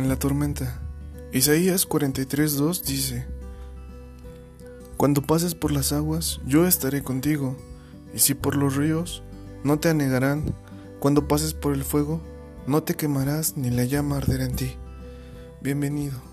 en la tormenta. Isaías 43:2 dice, Cuando pases por las aguas, yo estaré contigo, y si por los ríos, no te anegarán. Cuando pases por el fuego, no te quemarás ni la llama arderá en ti. Bienvenido.